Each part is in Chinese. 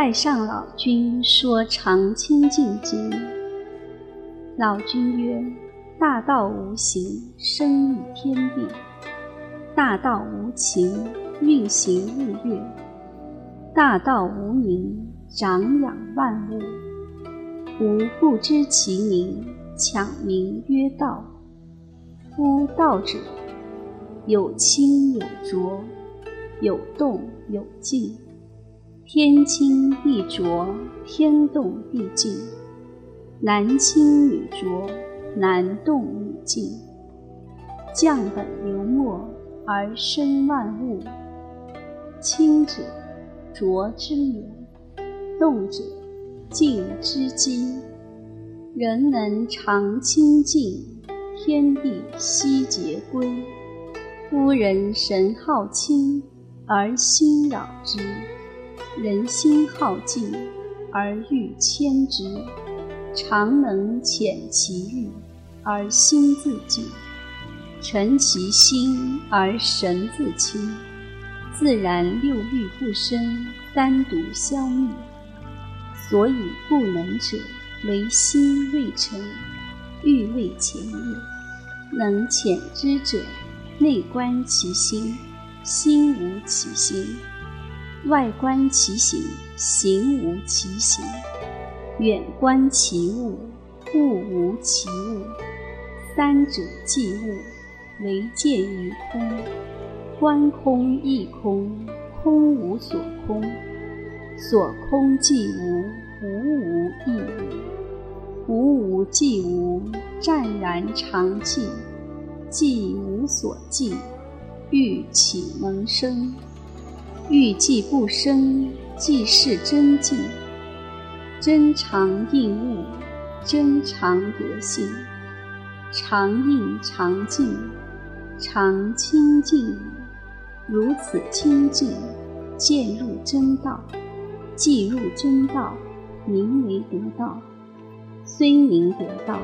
太上老君说《常清净经》，老君曰：“大道无形，生育天地；大道无情，运行日月；大道无名，长养万物。吾不知其名，强名曰道。夫道者，有清有浊，有动有静。”天清地浊，天动地静；男清女浊，男动女静。降本流末而生万物。清者，浊之源；动者，静之基。人能常清净，天地悉皆归。夫人神好清，而心扰之。人心好静，而欲牵之；常能遣其欲，而心自静；诚其心，而神自清。自然六欲不生，单独消灭。所以不能者，为心未成，欲未前也。能遣之者，内观其心，心无其心。外观其形，形无其形；远观其物，物无其物。三者即物，唯见于空。观空亦空，空无所空。所空即无，无无亦无。无无即无，湛然常寂。寂无所寂，欲岂能生？欲寂不生，即是真寂。真常应物，真常得性。常应常静，常清净。如此清净，渐入真道。既入真道，名为得道。虽名得道，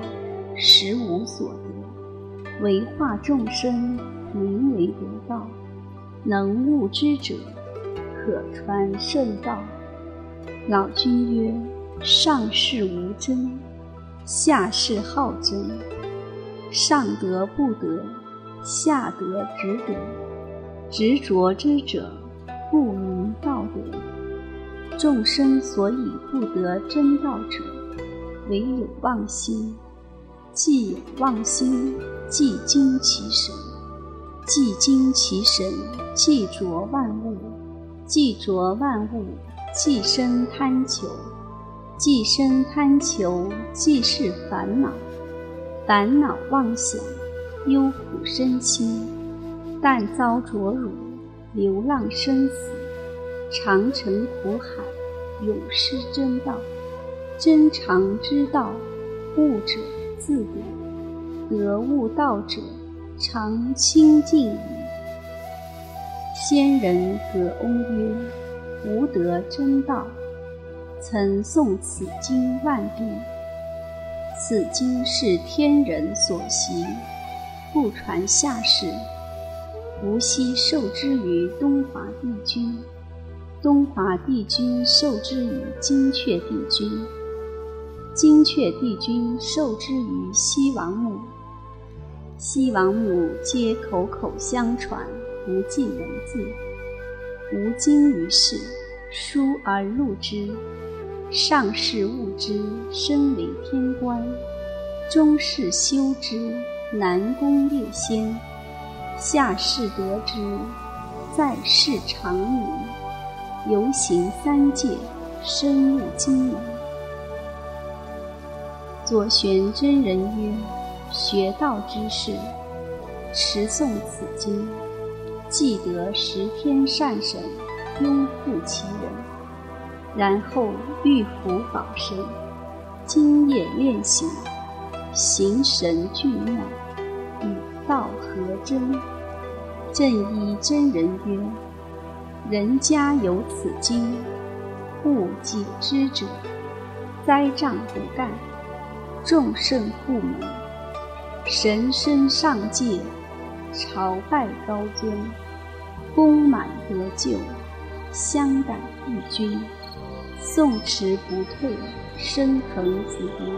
实无所得。为化众生，名为得道。能悟之者。可传圣道。老君曰：“上士无争，下士好争。上德不得，下德执得。执着之者，不明道德。众生所以不得真道者，唯有妄心。既有妄心，即惊其神；既惊其神，即着万物。”既着万物，既生贪求；既生贪求，即是烦恼。烦恼妄想，忧苦身心。但遭着辱，流浪生死，长城苦海，永失真道。真常之道，悟者自得；得悟道者，常清净矣。仙人葛翁曰：“吾得真道，曾诵此经万遍。此经是天人所习，不传下世。吾昔受之于东华帝君，东华帝君受之于金阙帝君，金阙帝君受之于西王母，西王母皆口口相传。”不记文字，无经于世，书而录之。上士悟之，身为天官；中士修之，南宫列仙；下士得之，在世长明。游行三界，深入经门。左玄真人曰：“学道之士，持诵此经。”既得十天善神拥护其人，然后欲福保身，今夜练行，形神俱妙，与道合真。正一真人曰：“人家有此经，勿解之者，灾障不干，众圣不门，神身上界，朝拜高尊。”功满得救，相感义君，宋迟不退，深腾紫笛。